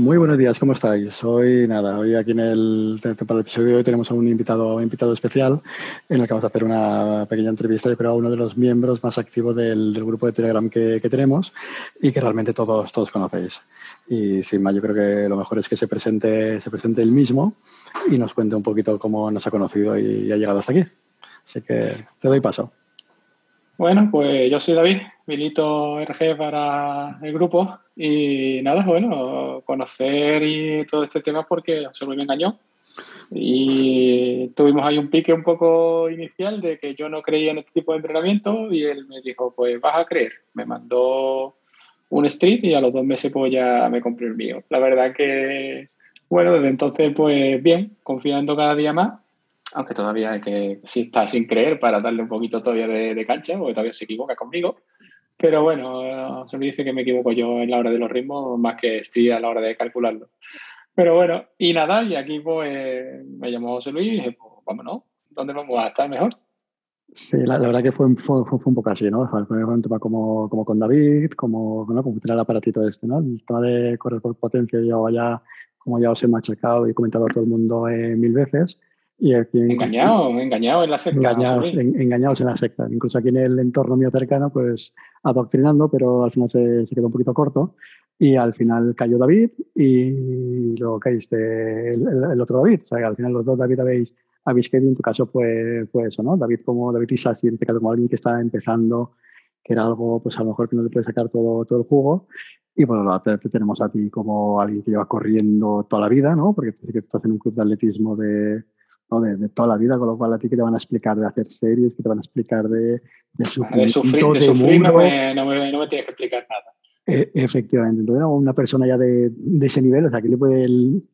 Muy buenos días, ¿cómo estáis? Hoy, nada, hoy aquí en el, para el episodio hoy tenemos a un invitado, un invitado especial en el que vamos a hacer una pequeña entrevista, yo creo, a uno de los miembros más activos del, grupo de Telegram que, que, tenemos y que realmente todos, todos conocéis. Y sin más, yo creo que lo mejor es que se presente, se presente él mismo y nos cuente un poquito cómo nos ha conocido y ha llegado hasta aquí. Así que te doy paso. Bueno, pues yo soy David, milito RG para el grupo y nada, bueno, conocer y todo este tema porque se me engañó. Y tuvimos ahí un pique un poco inicial de que yo no creía en este tipo de entrenamiento y él me dijo, pues vas a creer. Me mandó un street y a los dos meses pues ya me compré el mío. La verdad que, bueno, desde entonces pues bien, confiando cada día más, aunque todavía hay que, sí está sin creer para darle un poquito todavía de, cancha, porque todavía se equivoca conmigo. Pero bueno, se me dice que me equivoco yo en la hora de los ritmos más que estoy a la hora de calcularlo. Pero bueno, y nada, y aquí pues me llamó José Luis y dije, pues vámonos, ¿dónde vamos a estar mejor? Sí, la, verdad que fue, fue, fue, un poco así, ¿no? Fue un tema como, como con David, como, ¿no? como el aparatito este, ¿no? El tema de correr por potencia, yo ya, como ya os he machacado y comentado a todo el mundo eh, mil veces. Y aquí, engañado, engañado en la secta. Engañados, engañados en la secta. Incluso aquí en el entorno mío cercano, pues adoctrinando, pero al final se, se quedó un poquito corto. Y al final cayó David y luego caíste el, el, otro David. O sea, al final los dos David habéis a Bisquet en tu caso fue, fue eso, ¿no? David como David Isasi, en este caso como alguien que está empezando, que era algo, pues a lo mejor que no le puede sacar todo, todo el jugo. Y bueno, te, tenemos a ti como alguien que lleva corriendo toda la vida, ¿no? Porque que estás en un club de atletismo de, ¿no? de, toda la vida, con lo cual a ti que te van a explicar de hacer series, que te van a explicar de, de, sufrir, de sufrir, de sufrir no, me, no, me, no me tienes que explicar nada. E, efectivamente, entonces una persona ya de, de, ese nivel, o sea, que le puede,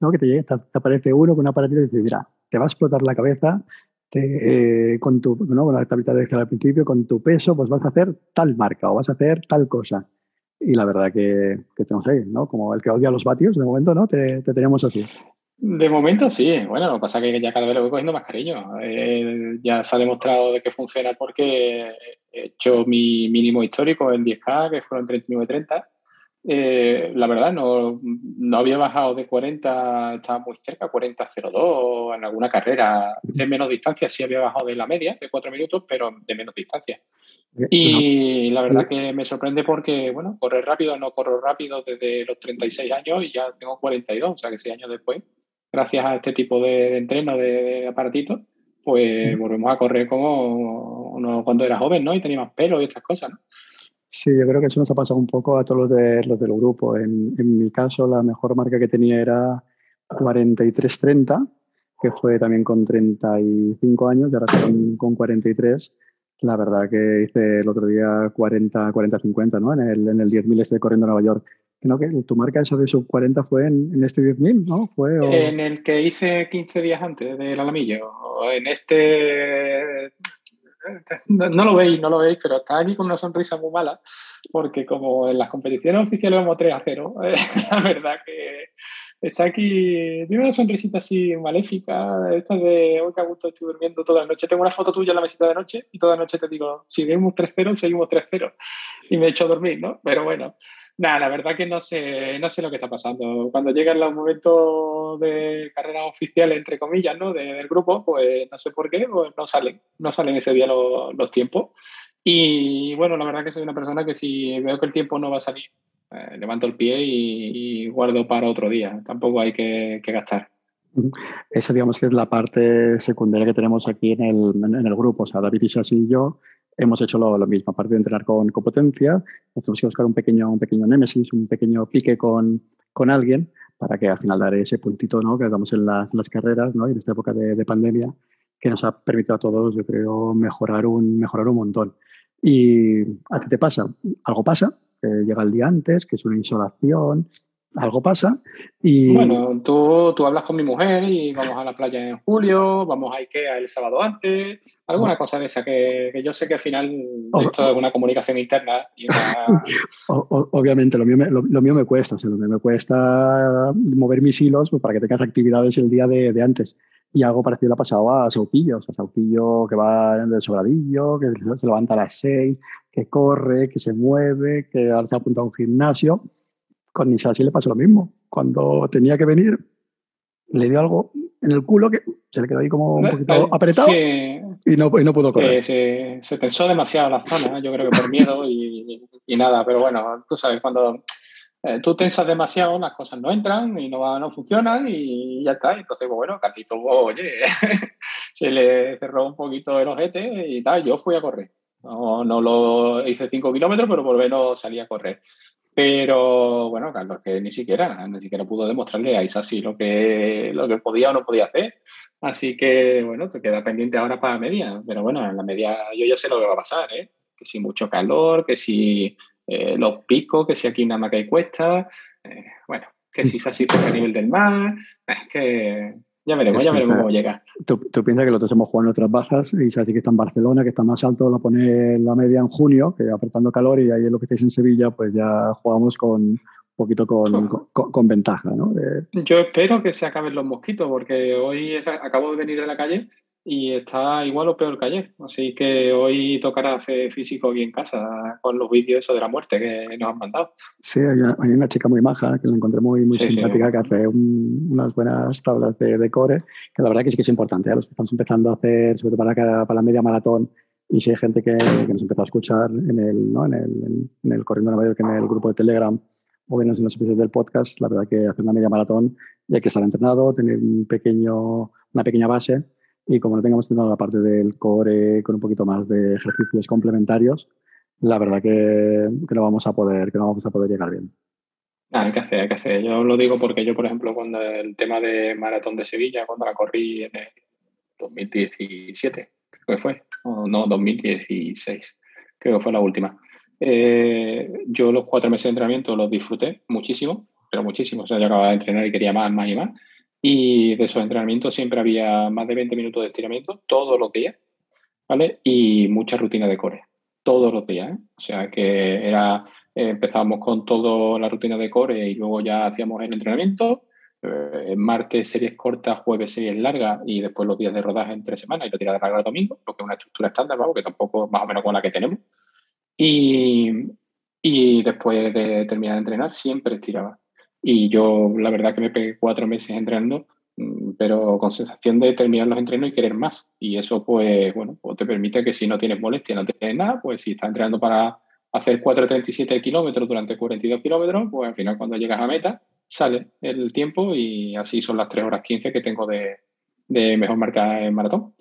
¿no? que te, llegue, te, aparece uno con una aparatito y dice, mira, te va a explotar la cabeza te, eh, con tu, ¿no? la tablita de al principio, con tu peso, pues vas a hacer tal marca o vas a hacer tal cosa. Y la verdad que, que tenemos ahí, ¿no? Como el que odia los vatios, de momento, ¿no? Te, te tenemos así. De momento sí, bueno, lo que pasa es que ya cada vez lo voy cogiendo más cariño. Eh, ya se ha demostrado de que funciona porque he hecho mi mínimo histórico en 10K, que fueron 39-30. Eh, la verdad, no, no, había bajado de 40, estaba muy cerca, 40-02 en alguna carrera de menos distancia. Sí había bajado de la media, de 4 minutos, pero de menos distancia. Y la verdad que me sorprende porque, bueno, correr rápido, no corro rápido desde los 36 años y ya tengo 42, o sea que 6 años después gracias a este tipo de, entreno de, aparatitos, pues volvemos a correr como uno cuando era joven, ¿no? Y tenía más pelo y estas cosas, ¿no? Sí, yo creo que eso nos ha pasado un poco a todos los, de, los del grupo. En, en mi caso, la mejor marca que tenía era 43-30, que fue también con 35 años, y ahora con, con 43. La verdad que hice el otro día 40-50, ¿no? En el, en el 10.000 este corriendo a Nueva York. ¿No? que tu marca esa de sub 40 fue en, este 10.000, ¿no? Fue, En el que hice 15 días antes del alamillo. En este... No, lo veis, no lo veis, pero está aquí con una sonrisa muy mala, porque como en las competiciones oficiales vamos 3 a 0, la verdad que está aquí, tiene una sonrisita así maléfica, esta de hoy que a gusto estoy durmiendo toda la noche. Tengo una foto tuya en la mesita de noche y toda la noche te digo, si vemos 3-0, seguimos 3-0. Y me he hecho dormir, ¿no? Pero bueno, Nada, la verdad que no sé, no sé lo que está pasando. Cuando llegan los momentos de carrera oficial, entre comillas, ¿no? del grupo, pues no sé por qué, pues no salen, no salen ese día los, los tiempos. Y bueno, la verdad que soy una persona que si veo que el tiempo no va a salir, eh, levanto el pie y, guardo para otro día. Tampoco hay que, gastar. Esa digamos que es la parte secundaria que tenemos aquí en el, en el grupo. O sea, David y y yo hemos hecho lo, mismo. Aparte de entrenar con, con potencia, tenemos que buscar un pequeño, un pequeño némesis, un pequeño pique con, con alguien para que al final dar ese puntito ¿no? que damos en las, las carreras ¿no? y en esta época de, de, pandemia que nos ha permitido a todos, yo creo, mejorar un, mejorar un montón. ¿Y a ti te pasa? Algo pasa, que llega el día antes, que es una insolación, algo pasa. Y... Bueno, tú, tú hablas con mi mujer y vamos a la playa en julio, vamos a Ikea el sábado antes, alguna cosa de esa que, que yo sé que al final esto es una comunicación interna. Y obviamente, lo mío, me, lo, mío me cuesta, o sea, lo mío me cuesta mover mis hilos pues, para que tengas actividades el día de, de antes. Y algo parecido le ha pasado a Sautillo, o sea, Sautillo que va en el sobradillo, que se levanta a las seis, que corre, que se mueve, que ahora se ha apuntado a un gimnasio con Nisasi le pasó lo mismo. Cuando tenía que venir, le dio algo en el culo que se le quedó ahí como un poquito apretado y, no, y no pudo correr. se, se, tensó demasiado la zona, yo creo que por miedo y, y, nada, pero bueno, tú sabes, cuando eh, tú tensas demasiado, las cosas no entran y no, no funcionan y ya está. Entonces, pues bueno, Carlito, oye, se le cerró un poquito el ojete y tal, yo fui a correr. No, no lo hice 5 kilómetros, pero por lo menos salí a correr. Pero bueno, Carlos, que ni siquiera, ni siquiera pudo demostrarle a Isasi lo que, lo que podía o no podía hacer. Así que bueno, te queda pendiente ahora para la media. Pero bueno, en la media yo ya sé lo que va a pasar, ¿eh? Que si mucho calor, que si eh, los picos, que si aquí nada más que hay cuesta. Eh, bueno, que si Isasi toca a nivel del mar. Es que ya veremos, ya veremos cómo llega. Tú, piensas que nosotros hemos jugado en otras bajas y sabes que está en Barcelona, que está más alto, lo pone la media en junio, que apretando calor y ahí es lo que estáis en Sevilla, pues ya jugamos con un poquito con, con, ventaja. ¿no? Yo espero que se acaben los mosquitos porque hoy acabo de venir de la calle y está igual o peor que ayer. Así que hoy tocará hacer físico aquí en casa con los vídeos de la muerte que nos han mandado. Sí, hay una, chica muy maja que la encontré muy, muy simpática que hace unas buenas tablas de, core, que la verdad que sí que es importante. a ¿eh? Los que estamos empezando a hacer, sobre todo para, para la media maratón, y si hay gente que, que nos empezó a escuchar en el, ¿no? en el, en el Corriendo Nueva York, en el grupo de Telegram, o bien en los episodios del podcast, la verdad que hacer una media maratón y hay que estar entrenado, tener un pequeño, una pequeña base y como no tengamos tenido la parte del core con un poquito más de ejercicios complementarios, la verdad que, que, no vamos a poder, que no vamos a poder llegar bien. Ah, hay que hacer, hay que hacer. Yo lo digo porque yo, por ejemplo, cuando el tema de Maratón de Sevilla, cuando la corrí en el 2017, creo que fue, o no, 2016, creo que fue la última. Eh, yo los cuatro meses de entrenamiento los disfruté muchísimo, pero muchísimo. O sea, yo acababa de entrenar y quería más, más y más. Y de esos entrenamientos siempre había más de 20 minutos de estiramiento todos los días, ¿vale? Y mucha rutina de core, todos los días, ¿eh? O sea que era, eh, empezábamos con toda la rutina de core y luego ya hacíamos el entrenamiento. Eh, martes series cortas, jueves series largas y después los días de rodaje entre semanas y la tirada larga el domingo, lo que es una estructura estándar, ¿vale? que tampoco más o menos con la que tenemos. Y, y después de terminar de entrenar siempre estiraba. Y yo, la verdad, que me pegué cuatro meses entrenando, mm, pero con sensación de terminar los entrenos y querer más. Y eso, pues, bueno, pues te permite que si no tienes molestia, no tienes nada, pues si estás entrenando para hacer 4.37 kilómetros durante 42 kilómetros, pues al final cuando llegas a meta, sale el tiempo y así son las 3 horas 15 que tengo de, de mejor marca en maratón.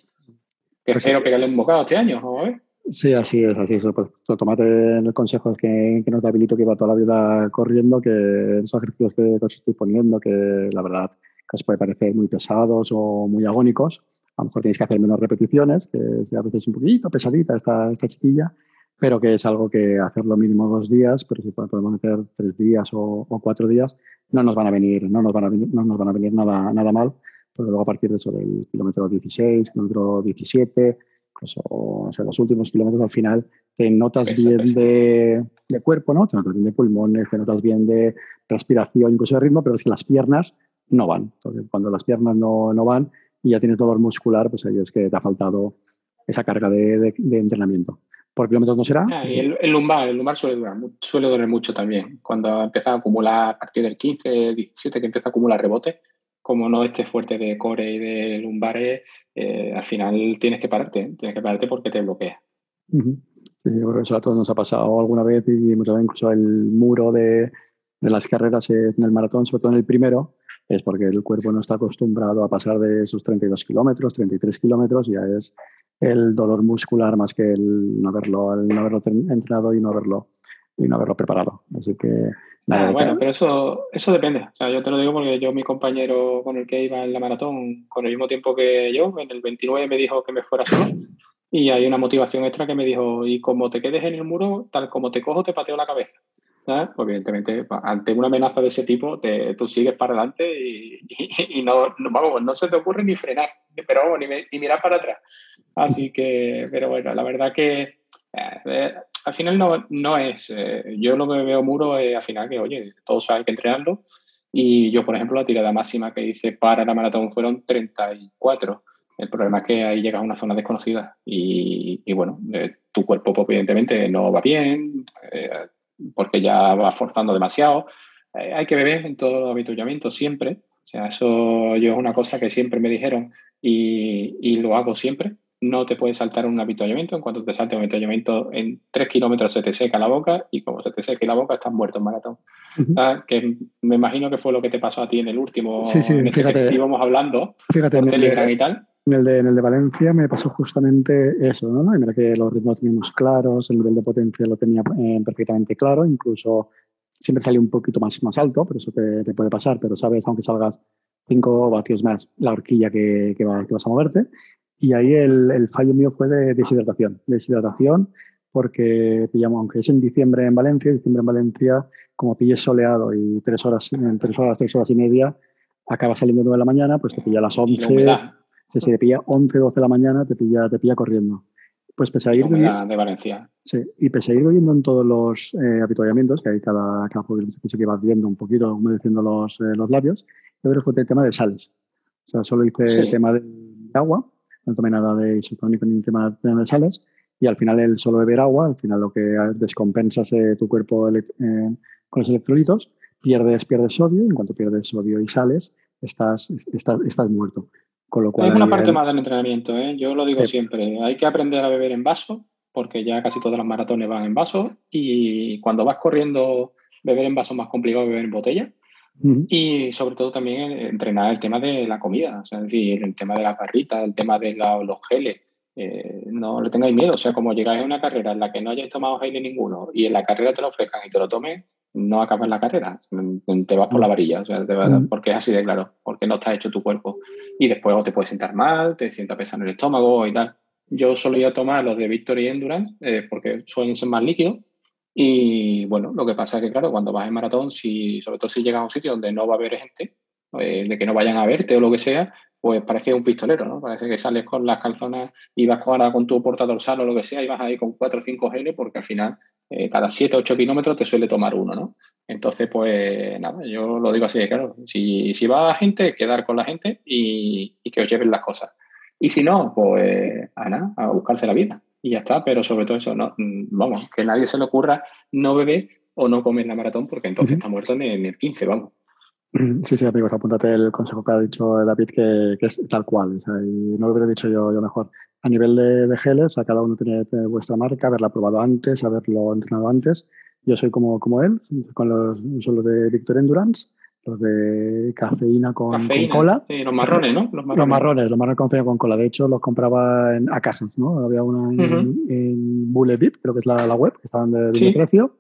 Que pues espero pegarle un bocado este año, a ver. Sí, así es, así es. Pues, tomate el consejo que, que nos da Bilito, que va toda la vida corriendo, que esos ejercicios que os estoy poniendo, que la verdad que os puede parecer muy pesados o muy agónicos, a lo mejor tenéis que hacer menos repeticiones, que a veces un poquito pesadita esta, esta chiquilla, pero que es algo que hacer lo mínimo dos días, pero si podemos hacer tres días o, cuatro días, no nos van a venir, no nos van a venir, no nos van a venir nada, nada mal, porque luego a partir de eso del kilómetro 16, kilómetro 17, pues, o, sea, los últimos kilómetros al final te notas bien De, de, cuerpo, ¿no? Te notas bien de pulmones, te notas bien de respiración, incluso de ritmo, pero es que las piernas no van. Entonces, cuando las piernas no, no van y ya tienes dolor muscular, pues ahí es que te ha faltado esa carga de, de, entrenamiento. ¿Por kilómetros no será? Ah, el, el, lumbar, el lumbar suele, durar, suele doler mucho también. Cuando empieza a acumular a partir del 15, 17, que empieza a acumular rebote, como no estés fuerte de core y de lumbares, eh, al final tienes que pararte, tienes que pararte porque te bloquea. Sí, yo creo que eso a todos nos ha pasado alguna vez y muchas veces incluso el muro de, de, las carreras en el maratón, sobre todo en el primero, es porque el cuerpo no está acostumbrado a pasar de esos 32 kilómetros, 33 kilómetros, ya es el dolor muscular más que el no haberlo, el no haberlo entrenado y no haberlo, y no haberlo preparado. Así que Ah, bueno, pero eso, eso depende. O sea, yo te lo digo porque yo, mi compañero con el que iba en la maratón, con el mismo tiempo que yo, en el 29 me dijo que me fuera solo. Y hay una motivación extra que me dijo, y como te quedes en el muro, tal como te cojo, te pateo la cabeza. evidentemente, ante una amenaza de ese tipo, te, tú sigues para adelante y, no, vamos, no se te ocurre ni frenar, pero vamos, ni, mirar para atrás. Así que, pero bueno, la verdad que eh, al final no, no es, eh, yo lo que veo muro es al final que, oye, todos saben que entrenarlo. Y yo, por ejemplo, la tirada máxima que hice para la maratón fueron 34. El problema es que ahí llegas a una zona desconocida y, y bueno, eh, tu cuerpo pues, evidentemente no va bien, porque ya va forzando demasiado. Eh, hay que beber en todo habituallamiento siempre. O sea, eso yo es una cosa que siempre me dijeron y, y lo hago siempre. No te puedes saltar un habituallamiento. En cuanto te salte un habituallamiento, en tres kilómetros se te seca la boca y como se te seca la boca, estás muerto en maratón. Ah, que me imagino que fue lo que te pasó a ti en el último, sí, sí, en este fíjate, que íbamos hablando, fíjate, por Telegram y tal. En el, de, en el de Valencia me pasó justamente eso, ¿no? En el que los ritmos teníamos claros, el nivel de potencia lo tenía eh, perfectamente claro, incluso siempre salía un poquito más, más alto, pero eso te, te, puede pasar, pero sabes, aunque salgas 5 vatios más, la horquilla que, que, va, que, vas a moverte. Y ahí el, el fallo mío fue de deshidratación. Deshidratación porque pillamos, aunque es en diciembre en Valencia, diciembre en Valencia, como pilles soleado y tres horas, en tres horas, tres horas y media, acaba saliendo 9 de la mañana, pues te pilla a las 11, si te pilla 11, 12 de la mañana, te pilla, te pilla corriendo. Pues pese a ir... de Valencia. Sí, y pese a ir viendo en todos los eh, habituallamientos, que hay cada, cada sí que vas viendo un poquito, humedeciendo los, eh, los labios, yo creo que fue el tema de sales. O sea, solo hice sí. el tema de agua, no tomé nada de isotónico ni tema de sales, y al final el solo beber agua, al final lo que descompensas eh, tu cuerpo eh, con los electrolitos, pierdes, pierdes sodio, en cuanto pierdes sodio y sales, estás, estás, estás muerto. Con lo cual, es una parte más del entrenamiento, ¿eh? yo lo digo sí. siempre, hay que aprender a beber en vaso, porque ya casi todas las maratones van en vaso, y cuando vas corriendo, beber en vaso es más complicado que beber en botella. Uh -huh. Y sobre todo también entrenar el tema de la comida, o sea, es decir, el tema de las barritas, el tema de la, los geles. Eh, no le tengáis miedo, o sea, como llegáis a una carrera en la que no hayáis tomado gel ninguno y en la carrera te lo ofrezcan y te lo tomes, no acabas la carrera, te vas por la varilla, o sea, te vas, porque es así de claro, porque no está hecho tu cuerpo. Y después te puedes sentar mal, te sienta pesado en el estómago y tal. Yo solía tomar los de Victory Endurance eh, porque suelen ser más líquidos. Y bueno, lo que pasa es que, claro, cuando vas en maratón, si, sobre todo si llegas a un sitio donde no va a haber gente, eh, de que no vayan a verte o lo que sea, pues parece un pistolero, ¿no? Parece que sales con las calzonas y vas ahora con tu portadorsal o lo que sea y vas ahí con 4 o 5 L porque al final eh, cada 7 o 8 kilómetros te suele tomar uno, ¿no? Entonces, pues nada, yo lo digo así de claro. Si, si va gente, quedar con la gente y, que os lleven las cosas. Y si no, pues a nada, a buscarse la vida. Y ya está, pero sobre todo eso, no, vamos, que nadie se le ocurra no beber o no comer la maratón porque entonces uh -huh. está muerto en el, en el 15, vamos. Sí, sí, amigos, apúntate el consejo que ha dicho David, que, que es tal cual. O sea, y no lo hubiera dicho yo, yo mejor. A nivel de, de geles, sea, cada uno tiene vuestra marca, haberla probado antes, haberlo entrenado antes. Yo soy como, como él, con los, son los de Victor Endurance, los de cafeína con, cafeína, con cola. Sí, los marrones, ¿no? Los marrones. Los marrones, los marrones con cafeína con cola. De hecho, los compraba en, a ¿no? Había una en, uh -huh. en Bullet creo que es la, la web, que estaban de, de sí. precio.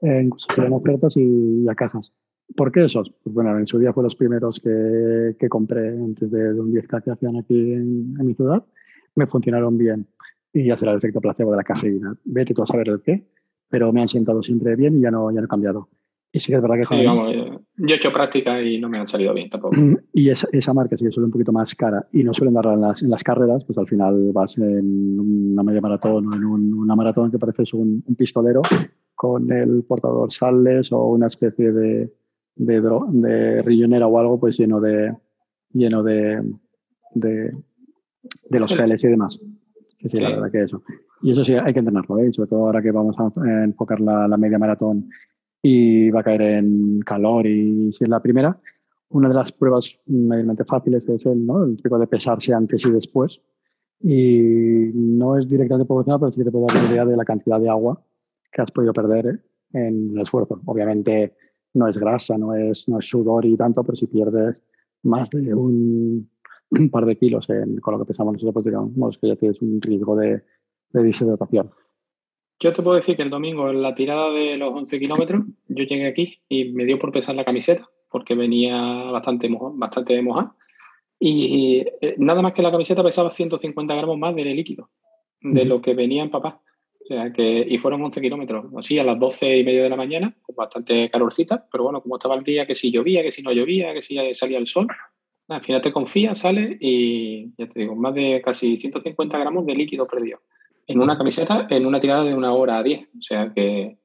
Eh, incluso tenían ofertas y, y a cajas. ¿Por qué esos? Pues bueno, en su día fue los primeros que, que compré antes de, de, un 10K que hacían aquí en, en, mi ciudad. Me funcionaron bien. Y ya será el efecto placebo de la cafeína. Vete tú a saber el qué, pero me han sentado siempre bien y ya no, ya no he cambiado. Y sí que es verdad que... Sí, vamos, yo he hecho práctica y no me han salido bien tampoco. Y esa, esa marca sí que suele un poquito más cara y no suelen darla en las, en las carreras, pues al final vas en una media maratón o en un, una maratón que pareces un, un pistolero con el portador sales o una especie de, de, de rillonera o algo, pues lleno de lleno de, de, de los geles y demás. Sí, sí, sí, la verdad que eso. Y eso sí, hay que entrenarlo, ¿eh? sobre todo ahora que vamos a enfocar la, la, media maratón y va a caer en calor y si es la primera, una de las pruebas mayormente fáciles es el, ¿no? el tipo de pesarse antes y después. Y no es directamente proporcional, pero sí que te puede dar una idea de la cantidad de agua que has podido perder ¿eh? en el esfuerzo. Obviamente, no es grasa, no es, no es sudor y tanto, pero si pierdes más de un, un par de kilos en, con lo que pesamos nosotros, pues digamos que ya tienes un riesgo de, de deshidratación. Yo te puedo decir que el domingo, en la tirada de los 11 kilómetros, yo llegué aquí y me dio por pesar la camiseta, porque venía bastante mojada. Bastante mojada y eh, nada más que la camiseta pesaba 150 gramos más de líquido, de lo que venía en papá. O sea que, y fueron 11 kilómetros, así a las 12 y media de la mañana, con bastante calorcita, pero bueno, como estaba el día, que si llovía, que si no llovía, que si salía el sol, al final te confías, sale y ya te digo, más de casi 150 gramos de líquido perdido en una camiseta en una tirada de una hora a 10. O sea que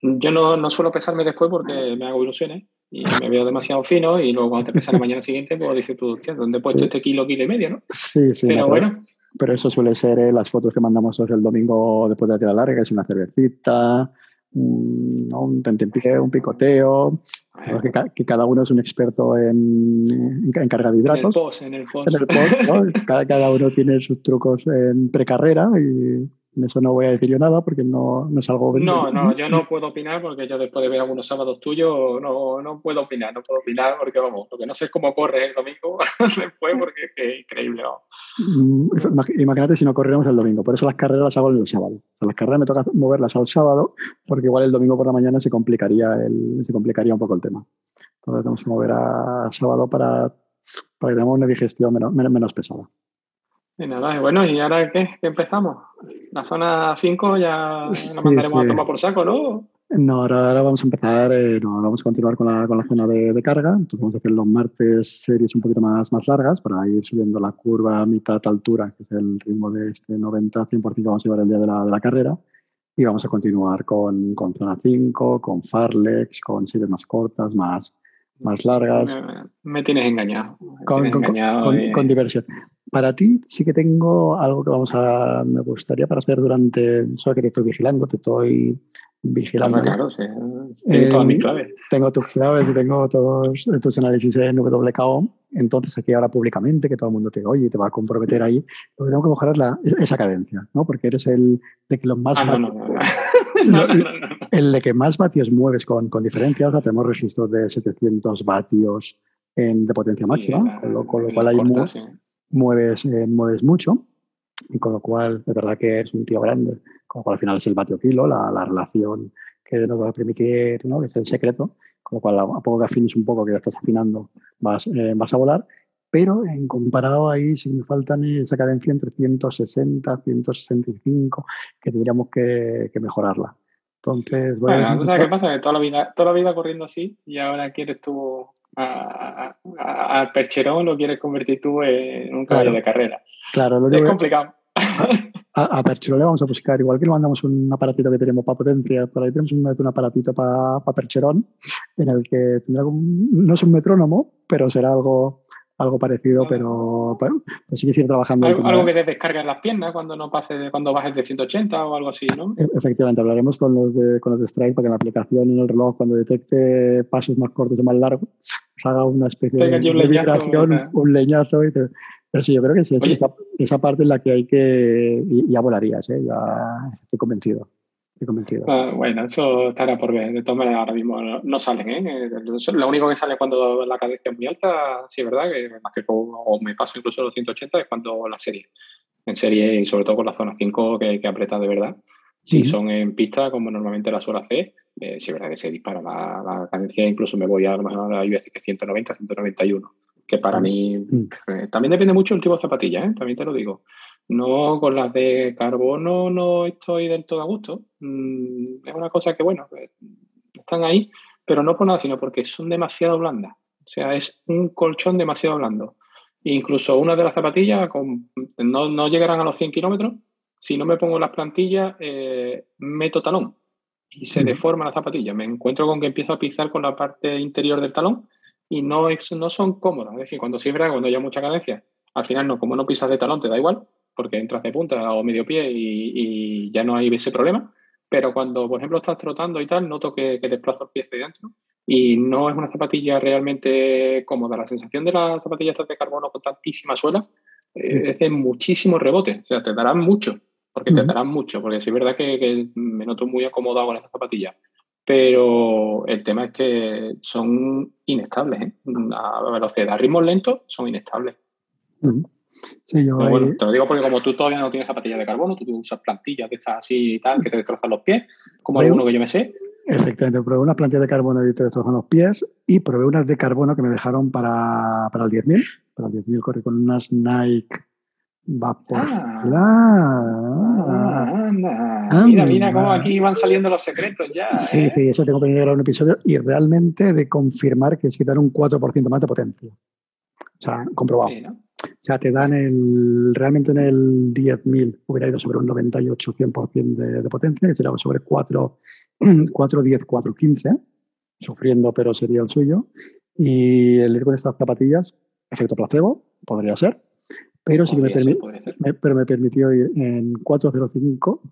yo no, no suelo pesarme después porque me hago ilusiones y me veo demasiado fino y luego cuando te pesas la mañana siguiente, pues dices tú, hostia, ¿dónde he puesto este kilo, kilo y medio, no? Sí, sí. Pero bueno. Pero eso suele ser eh, las fotos que mandamos el domingo después de la tira larga, que es una cervecita, un, un tentempié, un picoteo, que, que, cada uno es un experto en, en, carga de hidratos. En el post, en el post. En el post ¿no? cada, cada, uno tiene sus trucos en precarrera y en eso no voy a decir yo nada porque no, no es algo... No, no, yo no puedo opinar porque yo después de ver algunos sábados tuyos no, no puedo opinar, no puedo opinar porque vamos, lo que no sé es cómo corre el domingo después porque es que increíble. ¿no? Imagínate si no corriéramos el domingo, por eso las carreras las hago el sábado. O sea, las carreras me toca moverlas al sábado porque igual el domingo por la mañana se complicaría, el, se complicaría un poco el tema. Entonces tenemos que mover a sábado para, para que tengamos una digestión menos, menos pesada. Y nada, bueno, ¿y ahora qué? ¿Qué empezamos? La zona 5 ya sí, la mandaremos sí. a tomar por saco, ¿no? No, ahora, ahora vamos a empezar, eh, no, vamos a continuar con la, con la zona de, de, carga. Entonces vamos a hacer los martes series un poquito más, más largas para ir subiendo la curva a mitad altura, que es el ritmo de este 90-100% que vamos a llevar el día de la, de la carrera. Y vamos a continuar con, con zona 5, con Farlex, con series más cortas, más, más largas. Me, me tienes engañado. Me con, tienes con, engañado con, y... con, diversión. Para ti sí que tengo algo que vamos a, me gustaría para hacer durante, solo que te estoy vigilando, te estoy vigilando. Claro, claro, sí. Tengo eh, todas mis claves. Tengo tus claves y tengo todos tus análisis en WKO. Entonces, aquí ahora públicamente, que todo el mundo te oye y te va a comprometer ahí, lo que tengo que mejorar es la, esa cadencia, ¿no? Porque eres el de que los más. Ah, no, no, no, no, no, El de que más vatios mueves con, con diferencia. O sea, tenemos registros de 700 vatios en, de potencia máxima, sí, con, lo, con, lo, cual hay corta, sí. Mueves, eh, mueves mucho. Y con lo cual, de verdad que es un tío grande. Con lo cual, al final es el vatio kilo, la, la relación que nos va a permitir, ¿no? es el secreto. Con lo cual, a poco que afines un poco, que ya estás afinando, vas, eh, vas a volar. Pero en comparado ahí, si me faltan esa cadencia entre 160, 165, que tendríamos que, que mejorarla. Entonces, bueno, bueno ¿sabes qué pasa? Que toda la, vida, toda la vida corriendo así y ahora quieres tú al percherón lo quieres convertir tú en un caballo claro. de carrera. Claro, lo es complicado. A, a, Percherón le vamos a buscar, igual que le mandamos un aparatito que tenemos para potencia, por ahí tenemos un, un aparatito para pa Percherón, en el que tendrá un, no es un metrónomo, pero será algo algo parecido, pero pues sí que seguir trabajando. Algo, algo que te descargas las piernas cuando no pase, cuando bajes de 180 o algo así, ¿no? E, Efectivamente, hablaremos con los de, con los de Strike para que en la aplicación en el reloj, cuando detecte pasos más cortos o más largos, os haga una especie de, de leñazo, un leñazo. Y te, pero sí, yo creo que sí, esa, esa, parte en la que hay que. Ya volarías, ¿eh? ya estoy convencido. Estoy convencido. Uh, bueno, eso estará por ver. De todas maneras, ahora mismo no, salen. ¿eh? Lo único que sale cuando la cadencia es muy alta, sí es verdad, que me acerco o me paso incluso los 180, es cuando la serie. En serie y sobre todo con la zona 5 que, que aprieta de verdad. Si son en pista, como normalmente la suelo hacer, eh, sí es verdad que se dispara la, la cadencia. Incluso me voy a lo mejor a veces que 190, 191 que para mí eh, también depende mucho del tipo de zapatilla, ¿eh? también te lo digo. No con las de carbono no estoy del todo a gusto. Mm, es una cosa que, bueno, están ahí, pero no por nada, sino porque son demasiado blandas. O sea, es un colchón demasiado blando. Incluso una de las zapatillas con, no, no, llegarán a los 100 kilómetros. Si no me pongo las plantillas, eh, meto talón y se deforma la zapatilla. Me encuentro con que empiezo a pisar con la parte interior del talón y no, es, no son cómodas. Es decir, cuando verdad, cuando hay mucha cadencia, al final no, como no pisas de talón te da igual, porque entras de punta o medio pie y, y ya no hay ese problema. Pero cuando, por ejemplo, estás trotando y tal, noto que, que desplazo el pie hacia dentro y no es una zapatilla realmente cómoda. La sensación de las zapatillas de carbono con tantísima suela eh, es de muchísimo rebote. O sea, te darán mucho, porque te darán mucho, porque sí es verdad que, que me noto muy acomodado con esas zapatillas pero el tema es que son inestables. ¿eh? A velocidad, a ritmos lentos, son inestables. Sí, yo bueno, te lo digo porque como tú todavía no tienes zapatillas de carbono, tú usas plantillas de estas así y tal, que te destrozan los pies, como alguno que yo me sé. Efectivamente, probé unas plantillas de carbono y te destrozan los pies y probé unas de carbono que me dejaron para, para el 10.000. Para el 10.000 corrí con unas Nike Va por Ah. plan. Anda. Mira, mira cómo Anda. aquí van saliendo los secretos ya. Sí, ¿eh? sí, eso tengo pendiente de grabar un episodio y realmente de confirmar que sí dan un 4% más de potencia. O sea, comprobado. Sí, ¿no? O sea, te dan el, realmente en el 10.000 hubiera ido sobre un 98-100% de, de potencia, que sería sobre 4, 4 10, 4, 15, sufriendo, pero sería el suyo. Y el ir con estas zapatillas, efecto placebo, podría ser, pero sí que me, permi- me- pero me permitió ir en 405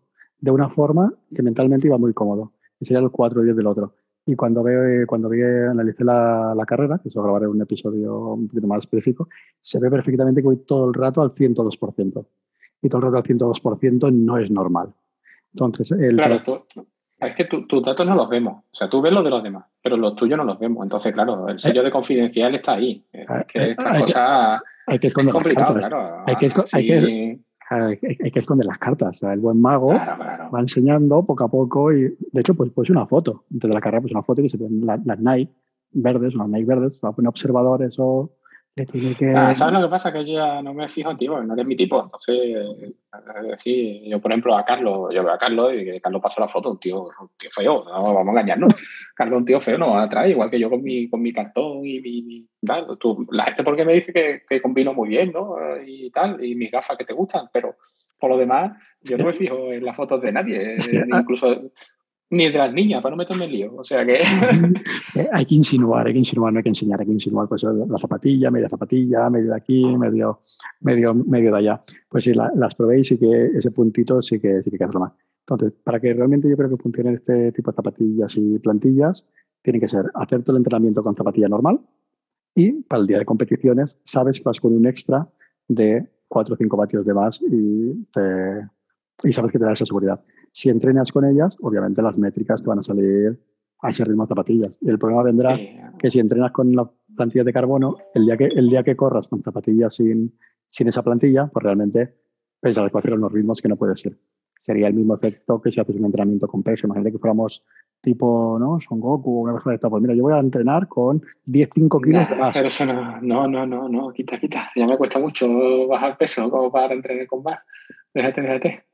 de una forma que mentalmente iba muy cómodo, y sería el 410 del otro. Y cuando veo, eh, cuando vi, analicé la, la carrera, que eso grabaré un episodio un poquito más específico, se ve perfectamente que voy todo el rato al 102%. Y todo el rato al 102% no es normal. Entonces, el, Claro, tú- es que tu- tus datos no los vemos. O sea, tú ves los de los demás, pero los tuyos no los vemos. Entonces, claro, el sello de confidencial está ahí. Es Ah, que eh, estas hay que- hay es complicado, claro. Hay que esco- hay Sí, que- Hay, hay- que esconder las cartas. O sea, el buen mago claro, claro. va enseñando poco a poco y, de hecho, pues, pues una foto. Antes de la carrera, pues una foto que se la- las Nike verdes, unas Nike verdes, va a poner observador, eso le tiene que... Ah, ¿Sabes lo que pasa? Que yo ya no me fijo en ti, porque no eres mi tipo. Entonces, es decir, yo, por ejemplo, a Carlos, yo veo a Carlos y que Carlos pasó la foto, un tío, un tío feo, no vamos a engañarnos. Carlos, un tío feo, no va a traer, igual que yo con mi, con mi cartón y mi. mi- tal. Tú- la gente, porque me dice que, que combino muy bien, ¿no? Y tal, y mis gafas que te gustan, pero por lo demás, yo no me fijo en las fotos de nadie, Sí, ni ah. incluso ni de las niñas, para no meterme en lío. O sea que. Eh, hay que insinuar, hay que insinuar, no hay que enseñar, hay que insinuar pues, la zapatilla, media zapatilla, medio de aquí, medio, medio, medio de allá. Pues si la- las probéis, sí que ese puntito sí que, sí que hay que hacerlo más. Entonces, para que realmente yo creo que funcione este tipo de zapatillas y plantillas, tiene que ser hacer todo el entrenamiento con zapatilla normal y para el día de competiciones sabes que vas con un extra de 4 o 5 vatios de más y, te- y sabes que te da esa seguridad. Si entrenas con ellas, obviamente las métricas te van a salir a ese ritmo de zapatillas. Y el problema vendrá Sí, que si entrenas con la plantilla de carbono, el día que, el día que corras con zapatillas sin, sin esa plantilla, pues realmente pensarás que hacer unos ritmos que no puedes ir. Sería el mismo efecto que si haces un entrenamiento con peso. Imagínate que fuéramos tipo, ¿no? Son Goku o una cosa de esta. Pues mira, yo voy a entrenar con 10, 5 kilos Nah, de más. Pero eso no, no, no, no, no, quita, quita. Ya me cuesta mucho bajar peso como para entrenar con más. Déjate, déjate.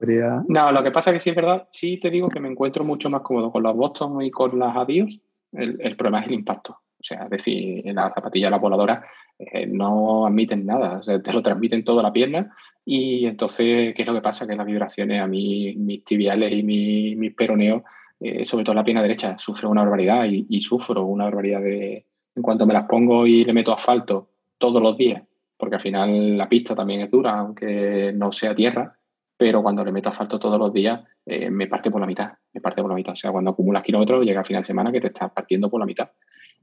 Sería, No, lo que pasa es que sí es verdad, sí te digo que me encuentro mucho más cómodo con las Boston y con las Adios. El, el problema es el impacto. O sea, es decir, las zapatillas, las voladoras, eh, no admiten nada. Te lo transmiten toda la pierna. Y entonces, ¿qué es lo que pasa? Que las vibraciones a mí, mis tibiales y mi- mis peroneos, eh, sobre todo la pierna derecha, sufren una barbaridad y sufro una barbaridad de. En cuanto me las pongo y le meto asfalto todos los días, porque al final la pista también es dura, aunque no sea tierra, pero cuando le meto asfalto todos los días, eh, me parte por la mitad, me parte por la mitad. O sea, cuando acumulas kilómetros, llega al final de semana que te estás partiendo por la mitad.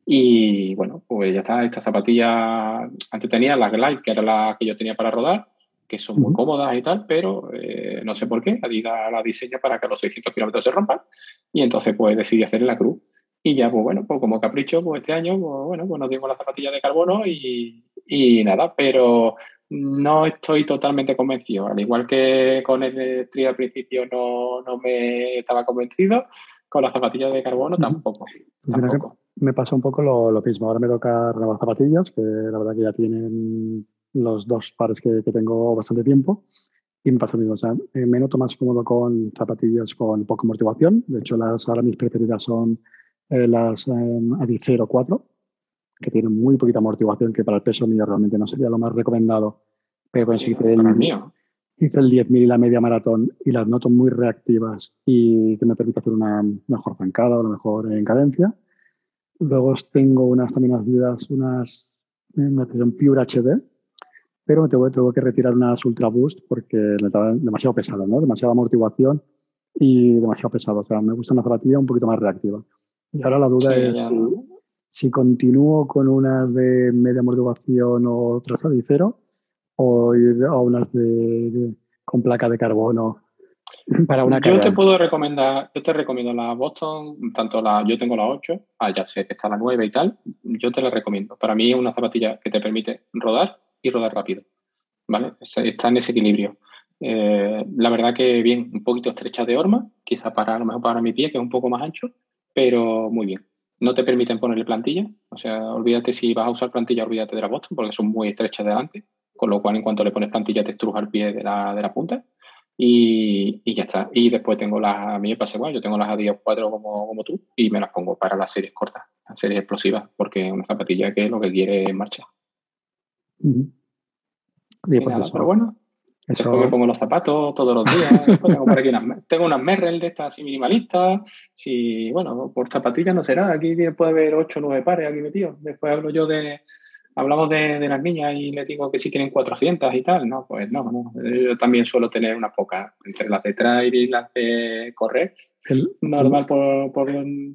Y bueno, pues ya está, esta zapatilla, antes tenía la Glide, que era la que yo tenía para rodar, que son muy cómodas y tal, pero eh, no sé por qué, Adidas la diseña para que los 600 kilómetros se rompan, y entonces pues decidí hacer la cruz. Y ya, pues bueno, pues como capricho, pues este año, pues bueno, pues nos dimos la zapatilla de carbono y, y nada, pero no estoy totalmente convencido. Al igual que con el tri al principio no, no me estaba convencido, con las zapatillas de carbono tampoco. Me pasa un poco lo, lo mismo. Ahora me toca renovar zapatillas, que la verdad que ya tienen los dos pares que, que tengo bastante tiempo. Y me pasa lo mismo. O sea, eh, me noto más cómodo con zapatillas con poca amortiguación. De hecho, las, ahora mis preferidas son eh, las eh, Adicero 4, que tienen muy poquita amortiguación, que para el peso mío realmente no sería lo más recomendado. Pero Sí, para el mío. hice el 10.000 y la media maratón y las noto muy reactivas y que me permite hacer una mejor zancada o una mejor en cadencia. Luego tengo unas también unas, unas que son Pure HD, pero me tuve, tuve que retirar unas Ultra Boost porque me estaban demasiado pesadas, ¿no? Demasiada amortiguación y demasiado pesado. O sea, me gusta una zapatilla un poquito más reactiva. Y ahora la duda Sí, es ya. si, si continúo con unas de media amortiguación o otras a cero o ir a unas de, de- con placa de carbono para una Yo carrera. te puedo recomendar, yo te recomiendo la Boston, tanto la, yo tengo la 8, ah, ya sé que está la 9 y tal, yo te la recomiendo. Para mí es una zapatilla que te permite rodar y rodar rápido, ¿vale? Está está en ese equilibrio. Eh, la verdad que bien, un poquito estrecha de horma, quizá para a lo mejor para mi pie, que es un poco más ancho, pero muy bien. No te permiten ponerle plantilla, o sea, olvídate si vas a usar plantilla, olvídate de la Boston, porque son muy estrechas delante. con lo cual en cuanto le pones plantilla te estruja el pie de la, de la punta y, y, ya está. Y después tengo las, a mí me pasa igual, yo tengo las Adidas 4 como, como tú y me las pongo para las series cortas, las series explosivas, porque es una zapatilla que lo que quiere es marcha. Pues pero bueno, Después me pongo los zapatos todos los días. tengo, por aquí unas, tengo unas Merrell de estas así minimalistas. Si, bueno, por zapatillas no será. Aquí puede haber 8 o 9 pares aquí metidos. Después hablo yo de. Hablamos de, de, las niñas y les digo que si tienen 400 y tal. No, pues no, no. Yo también suelo tener unas pocas. Entre las de trail y las de correr, Normal por, por,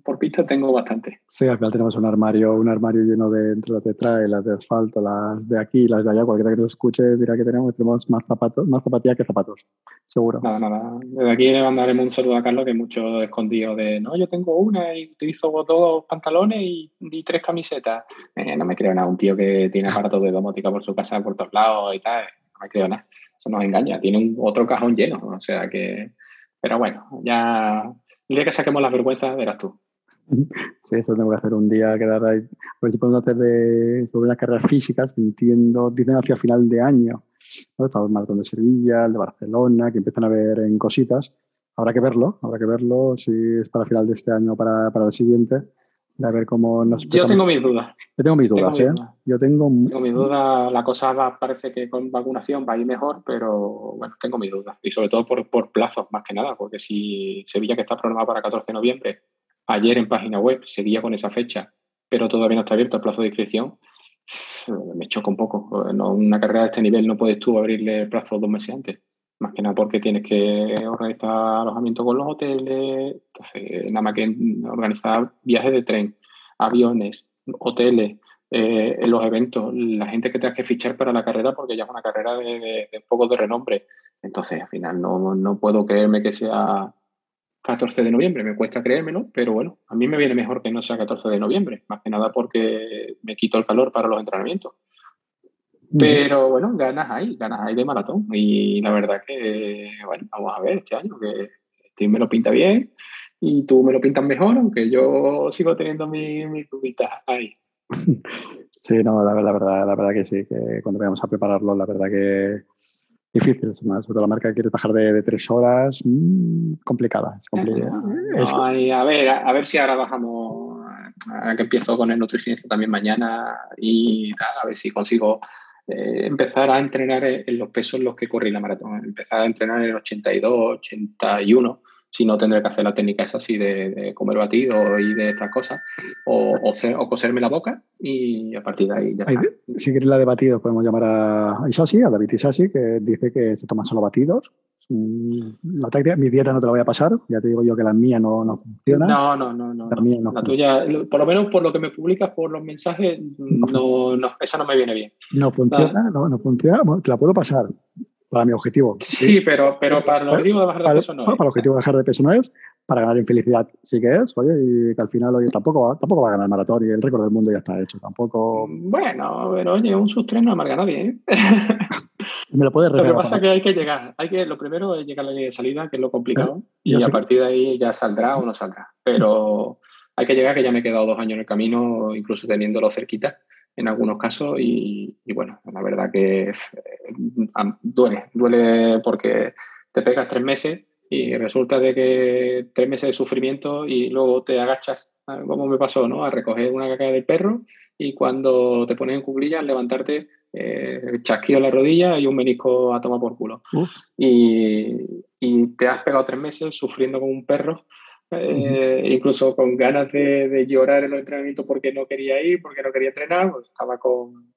por, pista tengo bastante. Sí, al final tenemos un armario, un armario lleno de entre las de trae, las de asfalto, las de aquí, las de allá. Cualquiera que nos escuche dirá que tenemos, tenemos más zapatos, más zapatillas que zapatos, seguro. Nada, nada. Desde aquí le mandaremos un saludo a Carlos que mucho escondido de no, yo tengo una y utilizo dos pantalones y, tres camisetas. Eh, no me creo nada, un tío que tiene aparatos de domótica por su casa por todos lados y tal. No me creo nada. Eso nos engaña. Tiene un, otro cajón lleno. O sea que. Pero bueno, ya el día que saquemos las vergüenzas, verás tú. Sí, eso tengo que hacer un día, quedar ahí. A ver si podemos hacer de, sobre las carreras físicas, entiendo, dicen hacia final de año. ¿no? Está el maratón de Sevilla, el de Barcelona, que empiezan a ver en cositas. Habrá que verlo, habrá que verlo si es para final de este año o para, para el siguiente a ver cómo nos... Yo tengo mis dudas. Yo tengo mis dudas, ¿eh? Yo tengo... Tengo mis dudas. La cosa parece que con vacunación va a ir mejor, pero bueno, tengo mis dudas. Y sobre todo por, por plazos, más que nada, porque si Sevilla, que está programada para 14 de noviembre, ayer en página web seguía con esa fecha, pero todavía no está abierto el plazo de inscripción, me choca un poco. una carrera de este nivel no puedes tú abrirle el plazo dos meses antes más que nada porque tienes que organizar alojamiento con los hoteles, entonces nada más que organizar viajes de tren, aviones, hoteles, eh, los eventos, la gente que tengas que fichar para la carrera porque ya es una carrera de, de, poco de renombre. Entonces, al final no, no, puedo creerme que sea 14 de noviembre, me cuesta creérmelo, pero bueno, a mí me viene mejor que no sea 14 de noviembre, más que nada porque me quito el calor para los entrenamientos. Pero bueno, ganas hay, ganas hay de maratón. Y la verdad que, bueno, vamos a ver este año, que Steve me lo pinta bien y tú me lo pintas mejor, aunque yo sigo teniendo mis mi duditas ahí. Sí, no, la, verdad, la verdad que sí, que cuando vayamos a prepararlo, la verdad que difícil, sobre todo la marca que quiere bajar de, tres horas, mmm, complicada. Es complicada. a ver, a, ver si ahora bajamos, a que empiezo con el nutricionista también mañana y tal, a ver si consigo eh, empezar a entrenar en los pesos en los que corrí la maratón, empezar a entrenar en el 82, 81, si no tendré que hacer la técnica esa así de, comer batido y de estas cosas, o, o, coserme la boca y a partir de ahí ya está. Si quieres la de batidos, podemos llamar a Isasi, a David Isasi, que dice que se toman solo batidos la táctica, mi dieta no te la voy a pasar, ya te digo yo que la mía no, no funciona. No, no, no, no. La, tuya, por lo menos por lo que me publicas por los mensajes, no, no, esa no me viene bien. No funciona, no, no funciona, te la puedo pasar para mi objetivo. Sí, pero, pero para el objetivo de bajar de peso no. Para, el objetivo de bajar de peso no es, para ganar en felicidad sí que es, oye, y que al final oye, tampoco, va, tampoco va a ganar el maratón y el récord del mundo ya está hecho, tampoco... Bueno, pero oye, un sustreno no marca nadie, ¿eh? Me lo puedes Lo que pasa es que hay que llegar, hay que, lo primero es llegar a la línea de salida, que es lo complicado, y a partir de ahí ya saldrá o no saldrá, pero hay que llegar, que ya me he quedado dos años en el camino, incluso teniéndolo cerquita en algunos casos y, y bueno, la verdad que eh, duele, duele porque te pegas tres meses y resulta de que tres meses de sufrimiento y luego te agachas, como me pasó, ¿no? A recoger una caca del perro y cuando te pones en cuclillas, levantarte, eh, la rodilla y un menisco a tomar por culo. Y, y, te has pegado tres meses sufriendo como un perro, eh, incluso con ganas de, de, llorar en los entrenamientos porque no quería ir, porque no quería entrenar, pues estaba con,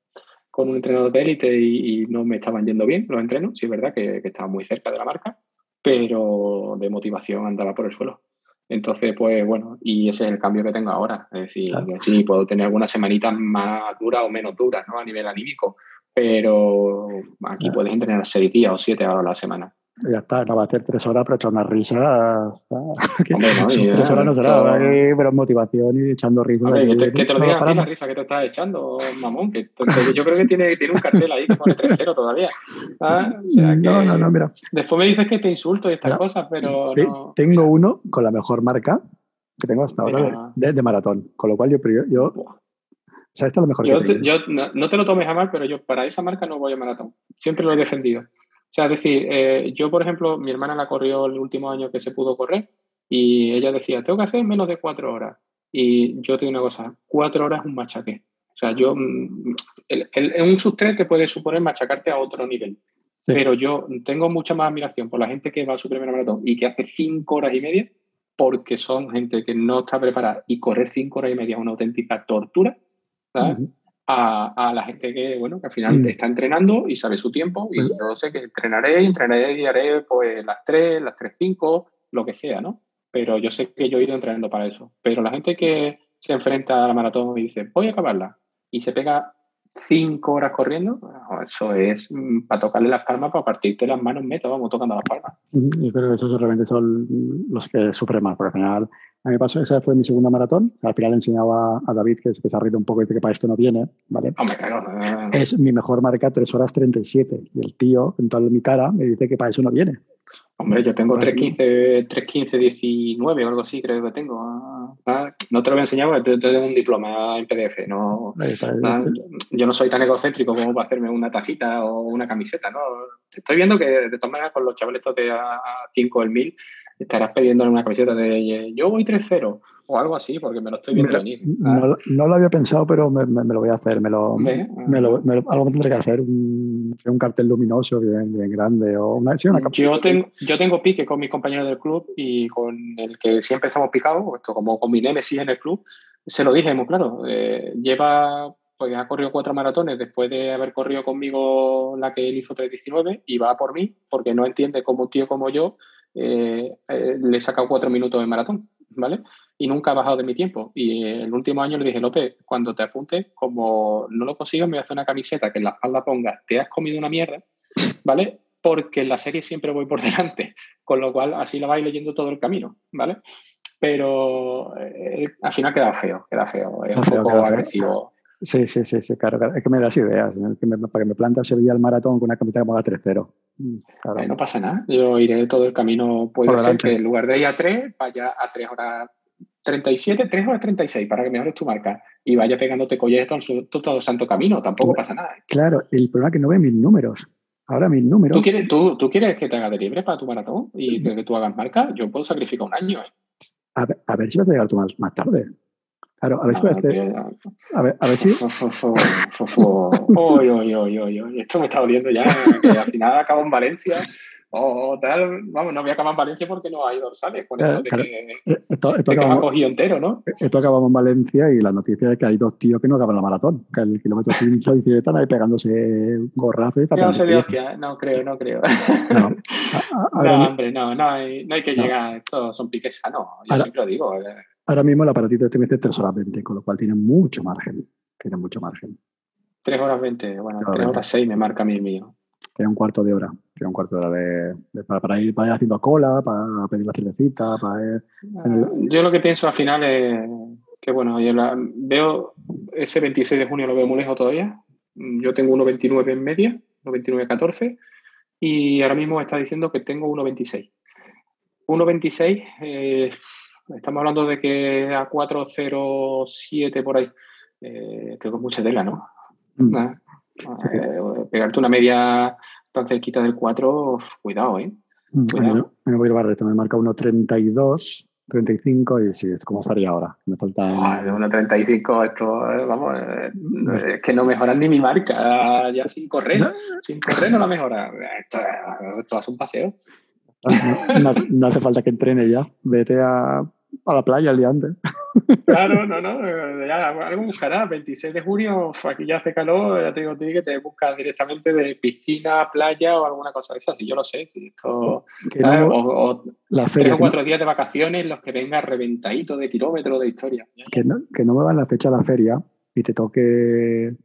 con un entrenador de élite y, no me estaban yendo bien los entrenos, sí es verdad que, que estaba muy cerca de la marca pero de motivación andaba por el suelo. Entonces, pues bueno, y ese es el cambio que tengo ahora. Es decir, sí, puedo tener algunas semanitas más duras o menos duras, ¿no? A nivel anímico, pero aquí puedes entrenar seis días o siete horas a la semana ya está, no va a hacer tres horas, pero echar una risa. Hombre, no, tres horas no será, pero motivación y echando risa. que, te, que, te, lo digas a la risa que te estás echando, mamón. Que, yo creo que tiene, tiene un cartel ahí que pone 3-0 todavía. ¿Ah? O sea, que, no, no, no, mira. Después me dices que te insulto y estas cosas, pero. No, tengo uno con la mejor marca que tengo hasta ahora de, de, maratón, con lo cual yo, yo sea, esto es lo mejor yo, que te yo no, te lo tomes a mal, pero yo para esa marca no voy a maratón. Siempre lo he defendido. O sea, es decir, eh, yo, por ejemplo, mi hermana la corrió el último año que se pudo correr y ella decía, tengo que hacer menos de cuatro horas. Y yo te digo una cosa, cuatro horas es un machaque. O sea, yo, mm, el, un sub-3 te puede suponer machacarte a otro nivel. Pero yo tengo mucha más admiración por la gente que va a su primer maratón y que hace cinco horas y media, porque son gente que no está preparada y correr cinco horas y media es una auténtica tortura, a, la gente que, bueno, que al final mm. está entrenando y sabe su tiempo y yo sé que entrenaré, entrenaré y haré pues las tres, las tres, cinco, lo que sea, ¿no? Pero yo sé que yo he ido entrenando para eso. Pero la gente que se enfrenta a la maratón y dice, voy a acabarla, y se pega cinco horas corriendo, eso es mm, para tocarle las palmas, para partirte las manos meta, vamos tocando las palmas. Yo creo que esos realmente son los que sufren más, porque al final, a mí pasó, esa fue mi segunda maratón, al final enseñaba a David que, se ha reído un poco y que para esto no viene, ¿vale? Hombre, claro. Es mi mejor marca, 3 horas 37, y el tío, en toda mi cara, me dice que para eso no viene. Hombre, yo tengo 3.15, 3.15, 19 o algo así, creo que tengo. Ah, no te lo voy a enseñar porque tengo un diploma en PDF. No, ah, yo no soy tan egocéntrico como para hacerme una tacita o una camiseta. ¿no? Estoy viendo que de todas maneras con los chavaletos de A5 el 1000 estarás pidiendo una camiseta de yo voy 3-0 o algo así, porque me lo estoy viendo venir. No, no, lo había pensado, pero me, me, lo voy a hacer. Me lo, me, lo, algo tendré que hacer, un, un cartel luminoso bien, bien grande. O una, sí, una yo, tengo, yo tengo pique con mis compañeros del club y con el que siempre estamos picados, esto como con mi Nemesis en el club, se lo dije muy claro. Eh, lleva, pues ha corrido cuatro maratones después de haber corrido conmigo la que él hizo 3.19 y va por mí porque no entiende como un tío como yo eh, eh, le he sacado cuatro minutos de maratón, ¿vale? Y nunca ha bajado de mi tiempo. Y el último año le dije, López, cuando te apuntes, como no lo consigo, me voy a hacer una camiseta que en la espalda ponga, te has comido una mierda, ¿vale? Porque en la serie siempre voy por delante, con lo cual así la vais leyendo todo el camino, ¿vale? Pero eh, al final queda feo, queda feo, es un poco agresivo. Sí, sí, sí, sí, claro, Es que me das ideas. Que me, para que me planta Sevilla el maratón con una camiseta que ponga 3-0. Mm, eh, no pasa nada. Yo iré todo el camino. Puede ser que en lugar de ir a 3, vaya a 3 horas 37, 3 horas 36, para que mejores tu marca. Y vaya pegándote colletos todo, todo santo camino. Tampoco pasa nada. Claro, el problema es que no ve mis números. Ahora mis números. ¿Tú quieres, tú, tú quieres que te haga de libre para tu maratón y que, tú hagas marca? Yo puedo sacrificar un año. ¿eh? A, ver, a ver si vas a llegar tú más, más tarde. Claro, a ver si. a, ver, a ver si. Esto me está doliendo ya. Que al final acabo en Valencia o tal. Vamos, no voy a acabar en Valencia porque no hay dorsales. Con esto de que, esto, esto me ha cogido entero, ¿no? Esto acabamos en Valencia y la noticia es que hay dos tíos que no acaban la maratón. Que el kilómetro 5 y están ahí pegándose gorrazo y No de hostia, no creo, no creo. No, no hombre, no, no hay, no hay que llegar. Estos son piques no. Yo siempre lo digo. Eh. Ahora mismo el aparatito este mete 3 horas 20, con lo cual tiene mucho margen. Tiene mucho margen. 3 horas 20, bueno, 3 horas 6 me marca a mí el mío. Tiene un cuarto de hora. Tiene un cuarto de hora de, para, ir, para, ir, haciendo cola, para pedir la cervecita, para ah, Yo lo que pienso al final es que, bueno, yo veo ese 26 de junio lo veo muy lejos todavía. Yo tengo 1.29 en media, 1.29.14, y ahora mismo está diciendo que tengo 1.26. 1.26 eh, Estamos hablando de que a 4.07 por ahí. Eh, creo que es mucha tela, ¿no? Mm. Eh, pegarte una media tan cerquita del 4, cuidado, ¿eh? Mm, cuidado. Me voy a ir me marca 1.32. 35 y sí, ¿cómo estaría ahora? Me falta... Ah, 1.35, esto, eh, vamos, es que no mejoran ni mi marca, ya sin correr, sin correr no la mejora. Esto, esto es un paseo. no, hace falta que entrene ya, vete a a la playa el día antes. Claro, no, no, ya algo buscará. 26 de junio, aquí ya hace calor, ya te digo que te buscas directamente de piscina, playa o alguna cosa de esas. Si yo lo sé, si esto. o, tres o cuatro días de vacaciones, los que vengan reventaditos de kilómetros de historia. Que no, que no me van la fecha de la feria y te toque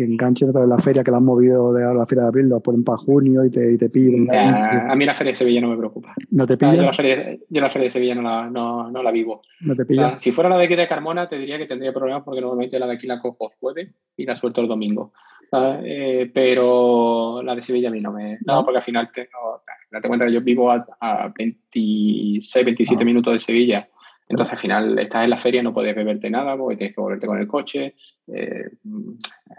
que enganchen otra vez la feria que la han movido de la feria de abril, lo ponen para junio y te, y te piden. a mí la feria de Sevilla no me preocupa. ¿No te pilla? yo, la feria, yo, la feria, de Sevilla no la, no, no la vivo. ¿No te pilla? si fuera la de aquí de Carmona, te diría que tendría problemas porque normalmente la de aquí la cojo jueves y la suelto el domingo. Eh, pero la de Sevilla a mí no me. No, porque al final tengo. Date cuenta que yo vivo a, a 26, 27 ah. minutos de Sevilla. Entonces al final estás en la feria, no puedes beberte nada porque tienes que volverte con el coche. Eh,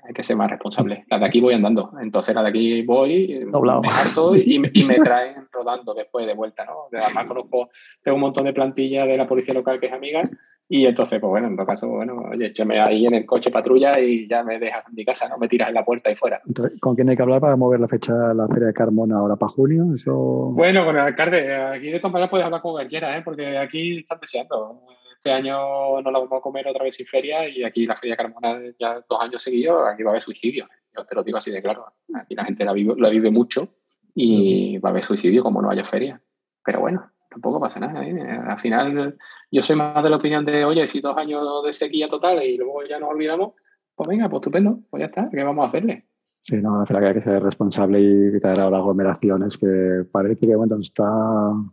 hay que ser más responsable. La de aquí voy andando. Entonces, la de aquí voy, me harto y, me, y me traen rodando después de vuelta, ¿no? Además, conozco, tengo un montón de plantillas de la policía local que es amiga y entonces, pues bueno, en todo caso, bueno, oye, échame ahí en el coche patrulla y ya me dejas en mi casa, no me tiras en la puerta y fuera. ¿Con quién hay que hablar para mover la fecha de la Feria de Carmona ahora para junio? Eso... Bueno, con el alcalde. Aquí de todas maneras puedes hablar con cualquiera, ¿eh? porque aquí están deseando. Este año no la vamos a comer otra vez sin feria y aquí la Feria Carmona ya dos años seguidos, aquí va a haber suicidio. Yo te lo digo así de claro. Aquí la gente la vive, mucho y va a haber suicidio como no haya feria. Pero bueno, tampoco pasa nada. ¿eh? Al final, yo soy más de la opinión de, oye, si dos años de sequía total y luego ya nos olvidamos, pues venga, pues estupendo, pues ya está, ¿qué vamos a hacerle? Sí, no, la que hay que ser responsable y evitar ahora aglomeraciones que parece que bueno, está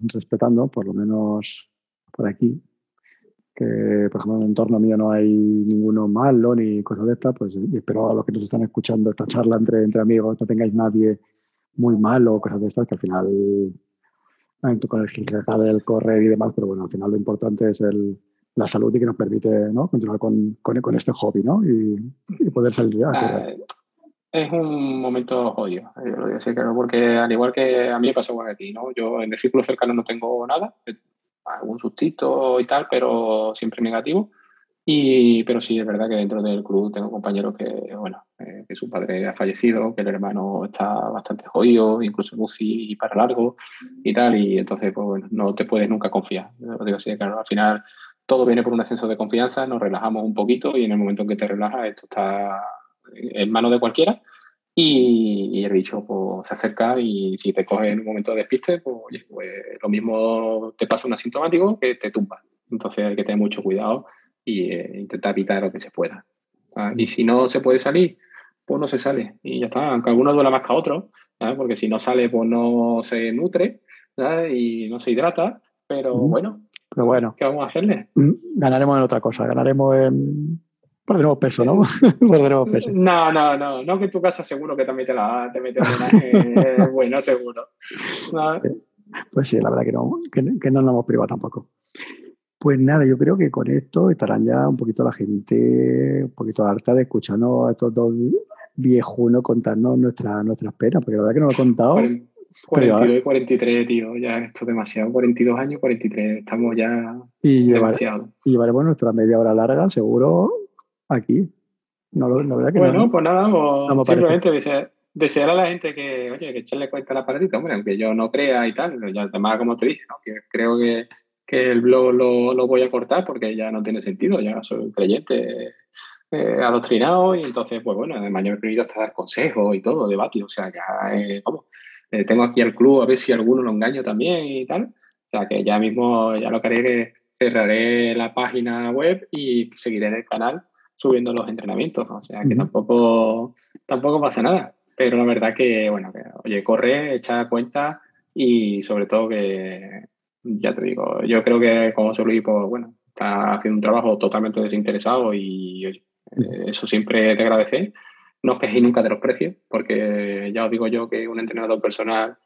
respetando, por lo menos por aquí. Que, por ejemplo, en el entorno mío no hay ninguno malo ni cosas de estas, pues espero a los que nos están escuchando esta charla entre, entre amigos no tengáis nadie muy malo o cosas de estas, que al final con el del correr y demás, pero bueno, al final lo importante es el, la salud y que nos permite ¿no? continuar con, con, con, este hobby ¿no? y, y poder salir a ah, es un momento jodido, yo lo digo así, claro, porque al igual que a mí me pasó con a ti, ¿no? Yo en el círculo cercano no tengo nada, algún sustito y tal, pero siempre negativo. Y, pero sí, es verdad que dentro del club tengo compañeros que, bueno, eh, que su padre ha fallecido, que el hermano está bastante jodido, incluso UCI y para largo y tal, y entonces, pues bueno, no te puedes nunca confiar. Digo así, claro, al final todo viene por un ascenso de confianza, nos relajamos un poquito y en el momento en que te relajas, esto está en manos de cualquiera y, el bicho pues, se acerca y si te coge en un momento de despiste, pues, oye, pues lo mismo te pasa un asintomático que te tumba. Entonces hay que tener mucho cuidado y eh, intentar evitar lo que se pueda. Y si no se puede salir, pues no se sale. Y ya está, aunque algunos duela más que a otros, porque si no sale, pues no se nutre y no se hidrata, pero bueno. Pero bueno. ¿Qué vamos a hacerle? Mm, ganaremos en otra cosa, ganaremos en... Perderemos peso, ¿no? Perderemos peso. No, no, no, no que en tu casa seguro que también te la te metes una bueno, seguro. Pues sí, la verdad que no, que, que no nos hemos privado tampoco. Pues nada, yo creo que con esto estarán ya un poquito la gente, un poquito harta de escucharnos a estos dos viejunos contarnos nuestras nuestras penas, porque la verdad que no lo he contado. 42 y 43, tío, ya esto es demasiado. 42 años, 43, estamos ya y demasiado. y llevaremos nuestra media hora larga, seguro, aquí. No, verdad que bueno, pues nada, simplemente desear, a la gente que, oye, que echarle cuenta la paradita, hombre, aunque yo no crea y tal, ya además, como te dije, ¿no? que creo que que el blog lo, lo, voy a cortar porque ya no tiene sentido, ya soy un creyente eh, adoctrinado y entonces, pues bueno, además yo he querido hasta dar consejos y todo, debate, o sea, ya, eh, vamos, eh, tengo aquí al club a ver si alguno lo engaño también y tal, o sea, que ya mismo, ya lo que haré que cerraré la página web y seguiré en el canal subiendo los entrenamientos, o sea, que tampoco, tampoco pasa nada, pero la verdad que, bueno, que, oye, corre, echa cuenta y sobre todo que ya te digo, yo creo que como Luis, pues bueno, está haciendo un trabajo totalmente desinteresado y eh, eso siempre te agradece. No os quejéis nunca de los precios, porque ya os digo yo que un entrenador personal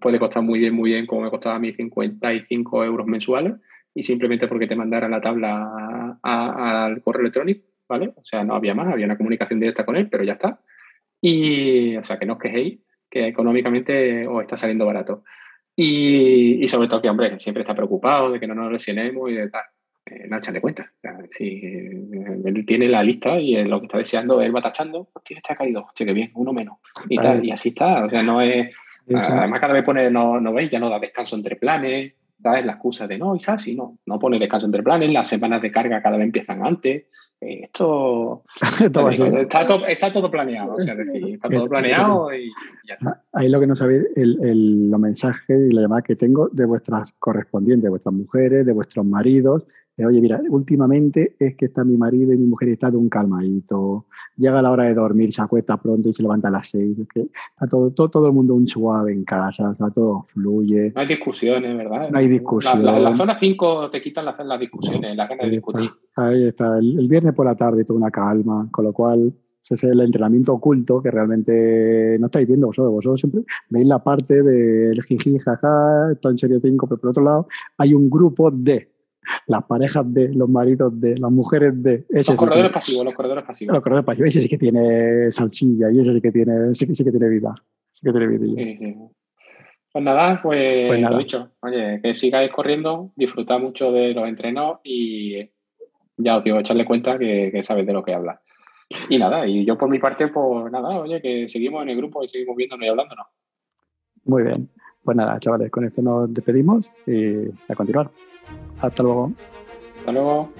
puede costar muy bien, muy bien, como me costaba a mí 55 euros mensuales, y simplemente porque te mandara la tabla al correo electrónico, ¿vale? O sea, no había más, había una comunicación directa con él, pero ya está. Y, o sea, que no os quejéis, que económicamente os está saliendo barato. Y, sobre todo que, hombre, siempre está preocupado de que no nos lesionemos y de tal. Eh, no echan de cuenta. si eh, él tiene la lista y lo que está deseando, él va tachando, hostia, este ha caído, hostia, qué bien, uno menos. Y tal, y así está. O sea, no es. Además, cada vez pone, no, no veis, ya no da descanso entre planes, ¿sabes? La excusa de no, y así, no, no pone descanso entre planes, las semanas de carga cada vez empiezan antes. esto está, todo, está, todo, planeado, o sea, decir, está todo planeado y ya está. Ahí lo que no sabéis, el, el, los mensajes y la llamada que tengo de vuestras correspondientes, de vuestras mujeres, de vuestros maridos, oye, mira, últimamente es que está mi marido y mi mujer está de un calmadito, llega la hora de dormir, se acuesta pronto y se levanta a las seis, es que está todo, todo, todo el mundo un suave en casa, está todo fluye. No hay discusiones, ¿verdad? No hay discusiones. La, la, zona 5 te quitan las, las discusiones, la ganas de discutir. Ahí está, el, el, viernes por la tarde toda una calma, con lo cual ese es el entrenamiento oculto que realmente no estáis viendo vosotros. Vosotros siempre veis la parte del jiji, jaja, esto en serio 5, pero por otro lado hay un grupo de las parejas de, los maridos de, las mujeres de. Ese los corredores pasivos, los corredores pasivos. Los corredores pasivos, ese sí que tiene salsilla y ese sí que tiene, sí, sí que tiene vida. Sí que tiene vida. Sí, sí. Pues nada, pues, pues nada. lo dicho. Oye, que sigáis corriendo, disfrutad mucho de los entrenos y ya os digo, echarle cuenta que, que sabes de lo que habla. Y nada, y yo por mi parte, pues nada, oye, que seguimos en el grupo y seguimos viéndonos y hablándonos. Muy bien. Pues nada, chavales, con esto nos despedimos y a continuar. Hasta luego. Hasta luego.